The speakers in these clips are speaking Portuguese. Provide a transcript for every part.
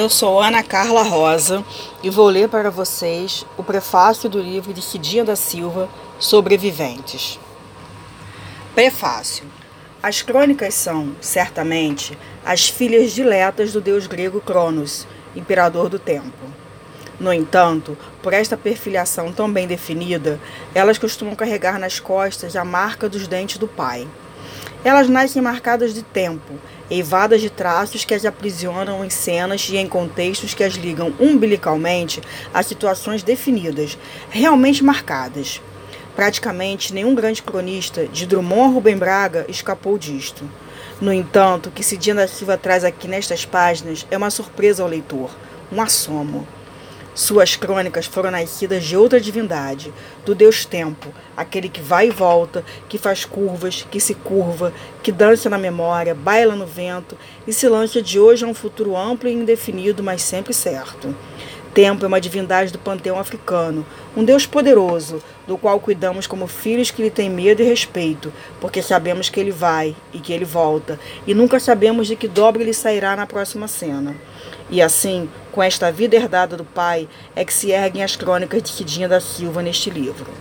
Eu sou Ana Carla Rosa e vou ler para vocês o prefácio do livro de Cidinha da Silva, Sobreviventes. Prefácio. As crônicas são, certamente, as filhas diletas do deus grego Cronos, imperador do tempo. No entanto, por esta perfiliação tão bem definida, elas costumam carregar nas costas a marca dos dentes do pai. Elas nascem marcadas de tempo, eivadas de traços que as aprisionam em cenas e em contextos que as ligam umbilicalmente a situações definidas, realmente marcadas. Praticamente nenhum grande cronista, de Drummond Rubem Braga, escapou disto. No entanto, o que Cidinha da Silva traz aqui nestas páginas é uma surpresa ao leitor, um assomo. Suas crônicas foram nascidas de outra divindade, do Deus Tempo, aquele que vai e volta, que faz curvas, que se curva, que dança na memória, baila no vento e se lança de hoje a um futuro amplo e indefinido, mas sempre certo. Tempo é uma divindade do panteão africano, um Deus poderoso, do qual cuidamos como filhos que lhe têm medo e respeito, porque sabemos que ele vai e que ele volta, e nunca sabemos de que dobra ele sairá na próxima cena. E assim, com esta vida herdada do pai, é que se erguem as crônicas de Cidinha da Silva neste livro.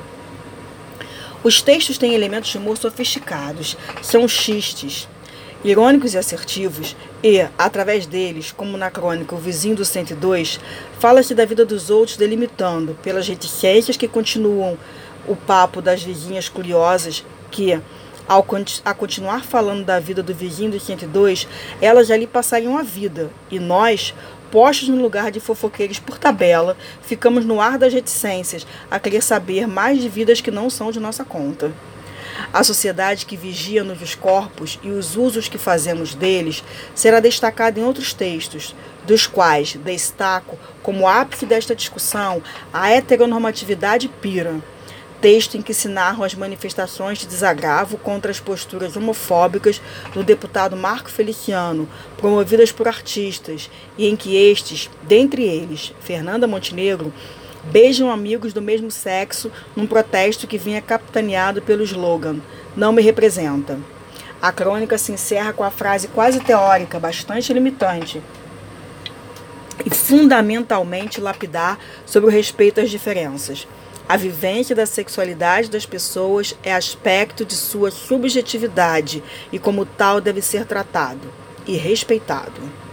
Os textos têm elementos de humor sofisticados, são xistes, irônicos e assertivos, e, através deles, como na crônica O Vizinho do 102, fala-se da vida dos outros delimitando, pelas reticências que continuam o papo das vizinhas curiosas, que, ao a continuar falando da vida do vizinho do 102, elas ali passariam a vida, e nós, postos no lugar de fofoqueiros por tabela, ficamos no ar das reticências, a querer saber mais de vidas que não são de nossa conta. A sociedade que vigia-nos os corpos e os usos que fazemos deles será destacada em outros textos, dos quais destaco como ápice desta discussão a heteronormatividade pira, texto em que se narram as manifestações de desagravo contra as posturas homofóbicas do deputado Marco Feliciano, promovidas por artistas, e em que estes, dentre eles Fernanda Montenegro, beijam amigos do mesmo sexo num protesto que vinha capitaneado pelo slogan Não me representa. A crônica se encerra com a frase quase teórica, bastante limitante e fundamentalmente lapidar sobre o respeito às diferenças. A vivência da sexualidade das pessoas é aspecto de sua subjetividade e, como tal, deve ser tratado e respeitado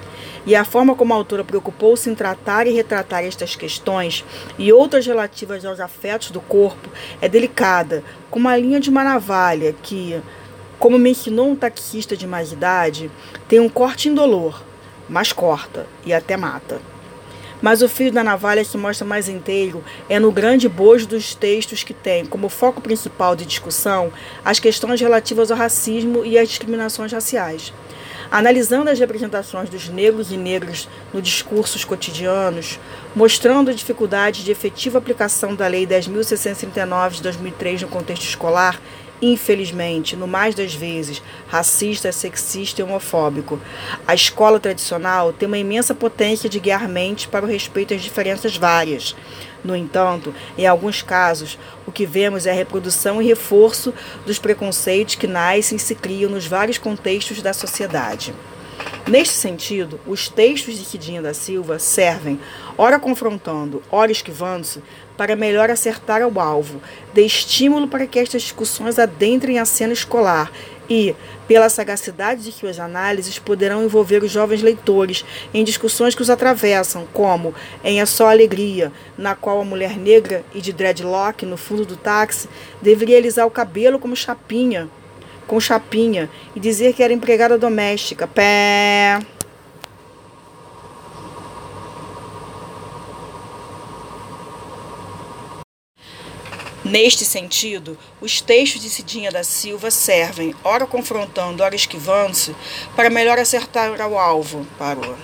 e a forma como a autora preocupou-se em tratar e retratar estas questões e outras relativas aos afetos do corpo é delicada, como a linha de uma navalha que, como me ensinou um taxista de mais idade, tem um corte indolor, mas corta e até mata. Mas o fio da navalha que mostra mais inteiro é no grande bojo dos textos que tem como foco principal de discussão as questões relativas ao racismo e às discriminações raciais. Analisando as representações dos negros e negras no discursos cotidianos, mostrando a dificuldade de efetiva aplicação da Lei 10.639 de 2003 no contexto escolar, infelizmente, no mais das vezes, racista, sexista e homofóbico. A escola tradicional tem uma imensa potência de guiar mentes para o respeito às diferenças várias. No entanto, em alguns casos, o que vemos é a reprodução e reforço dos preconceitos que nascem e se criam nos vários contextos da sociedade. Neste sentido, os textos de Cidinha da Silva servem, ora confrontando, ora esquivando-se, para melhor acertar ao alvo, de estímulo para que estas discussões adentrem a cena escolar e, pela sagacidade de suas análises, poderão envolver os jovens leitores em discussões que os atravessam, como em A Só Alegria, na qual a mulher negra e de dreadlock no fundo do táxi deveria alisar o cabelo como chapinha, com chapinha, e dizer que era empregada doméstica. Pé. Neste sentido, os textos de Cidinha da Silva servem, ora confrontando, ora esquivando-se, para melhor acertar ao alvo. Parou.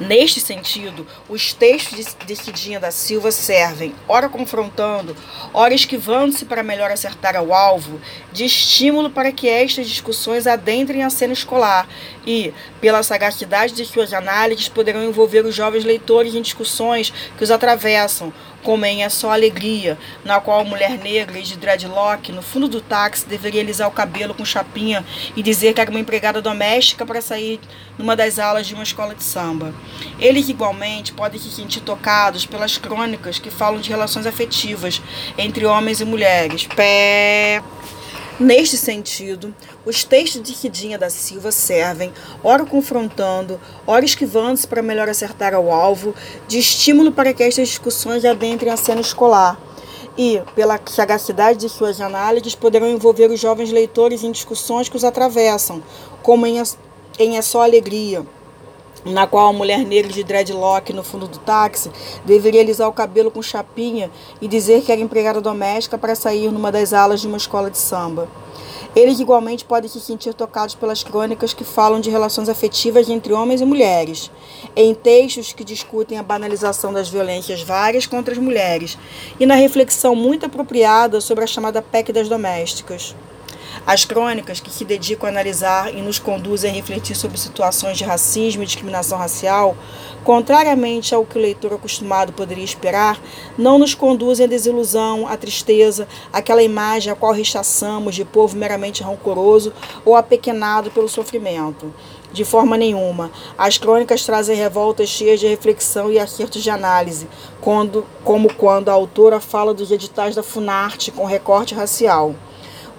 Neste sentido, os textos de Cidinha da Silva servem, ora confrontando, ora esquivando-se para melhor acertar ao alvo, de estímulo para que estas discussões adentrem a cena escolar e, pela sagacidade de suas análises, poderão envolver os jovens leitores em discussões que os atravessam, como em É Só Alegria, na qual a mulher negra de dreadlock, no fundo do táxi, deveria alisar o cabelo com chapinha e dizer que era uma empregada doméstica para sair numa das aulas de uma escola de samba. Eles, igualmente, podem se sentir tocados pelas crônicas que falam de relações afetivas entre homens e mulheres. Pé. Neste sentido, os textos de Ridinha da Silva servem, ora confrontando, ora esquivando-se para melhor acertar ao alvo, de estímulo para que estas discussões adentrem a cena escolar. E, pela sagacidade de suas análises, poderão envolver os jovens leitores em discussões que os atravessam, como em, É Só Alegria na qual a mulher negra de dreadlock no fundo do táxi deveria alisar o cabelo com chapinha e dizer que era empregada doméstica para sair numa das alas de uma escola de samba. Eles igualmente podem se sentir tocados pelas crônicas que falam de relações afetivas entre homens e mulheres, em textos que discutem a banalização das violências várias contra as mulheres e na reflexão muito apropriada sobre a chamada PEC das domésticas. As crônicas que se dedicam a analisar e nos conduzem a refletir sobre situações de racismo e discriminação racial, contrariamente ao que o leitor acostumado poderia esperar, não nos conduzem à desilusão, à tristeza, àquela imagem a qual rechaçamos de povo meramente rancoroso ou apequenado pelo sofrimento. De forma nenhuma. As crônicas trazem revoltas cheias de reflexão e acertos de análise, quando, como quando a autora fala dos editais da Funarte com recorte racial.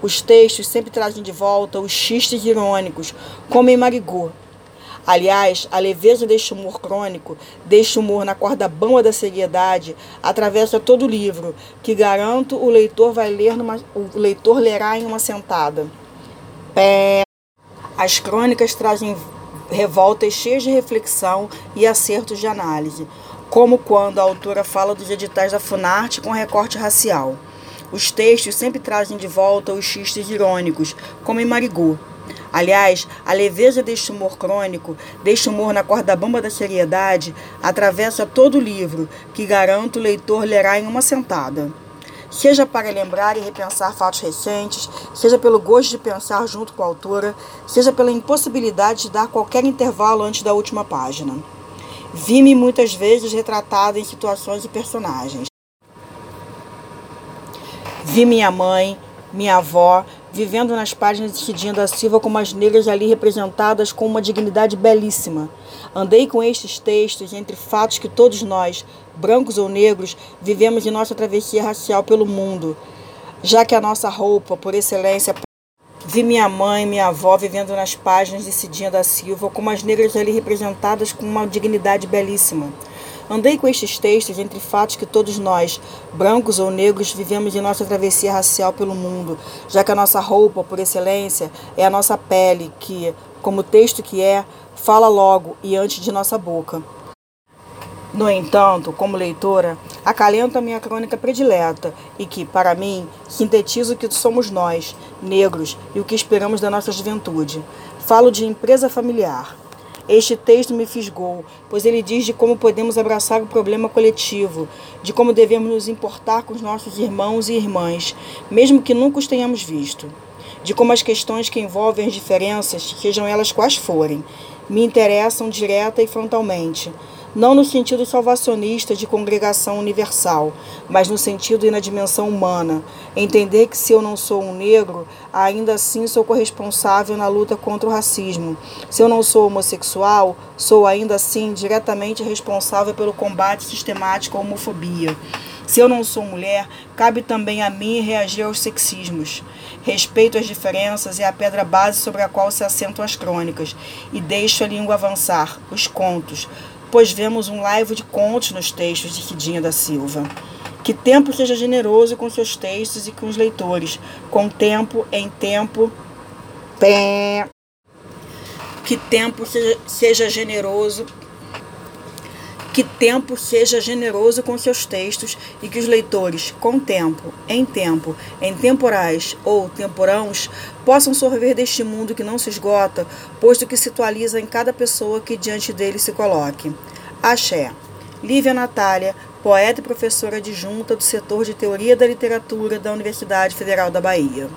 Os textos sempre trazem de volta os xistes irônicos, como em Marigot. Aliás, a leveza deste humor crônico, deste humor na corda bamba da seriedade, atravessa todo o livro, que garanto o leitor vai ler numa, o leitor lerá em uma sentada. Pé. As crônicas trazem revoltas cheias de reflexão e acertos de análise, como quando a autora fala dos editais da Funarte com recorte racial. Os textos sempre trazem de volta os xistes irônicos, como em Marigot. Aliás, a leveza deste humor crônico, deste humor na corda bamba da seriedade, atravessa todo o livro, que garanto o leitor lerá em uma sentada. Seja para lembrar e repensar fatos recentes, seja pelo gosto de pensar junto com a autora, seja pela impossibilidade de dar qualquer intervalo antes da última página. Vi-me muitas vezes retratada em situações e personagens. Vi minha mãe, minha avó, vivendo nas páginas de Cidinha da Silva como as negras ali representadas com uma dignidade belíssima. Andei com estes textos entre fatos que todos nós, brancos ou negros, vivemos em nossa travessia racial pelo mundo, já que a nossa roupa, por excelência, Vi minha mãe, minha avó vivendo nas páginas de Cidinha da Silva, como as negras ali representadas com uma dignidade belíssima. Andei com estes textos entre fatos que todos nós, brancos ou negros, vivemos em nossa travessia racial pelo mundo, já que a nossa roupa, por excelência, é a nossa pele, que, como texto que é, fala logo e antes de nossa boca. No entanto, como leitora, acalento a minha crônica predileta e que, para mim, sintetiza o que somos nós, negros, e o que esperamos da nossa juventude. Falo de empresa familiar. Este texto me fisgou, pois ele diz de como podemos abraçar o problema coletivo, de como devemos nos importar com os nossos irmãos e irmãs, mesmo que nunca os tenhamos visto, de como as questões que envolvem as diferenças, sejam elas quais forem, me interessam direta e frontalmente não no sentido salvacionista de congregação universal, mas no sentido e na dimensão humana. Entender que se eu não sou um negro, ainda assim sou corresponsável na luta contra o racismo. Se eu não sou homossexual, sou ainda assim diretamente responsável pelo combate sistemático à homofobia. Se eu não sou mulher, cabe também a mim reagir aos sexismos. Respeito as diferenças é a pedra base sobre a qual se assentam as crônicas, e deixo a língua avançar, os contos, pois vemos um laivo de contos nos textos de Ridinha da Silva. Que tempo seja generoso com seus textos e com os leitores, com tempo em tempo. Pé. Que tempo seja, seja generoso que tempo seja generoso com seus textos e que os leitores, com tempo, em tempo, em temporais ou temporãos, possam sorver deste mundo que não se esgota, posto que se atualiza em cada pessoa que diante dele se coloque. Axé. Lívia Natália, poeta e professora adjunta do setor de Teoria da Literatura da Universidade Federal da Bahia.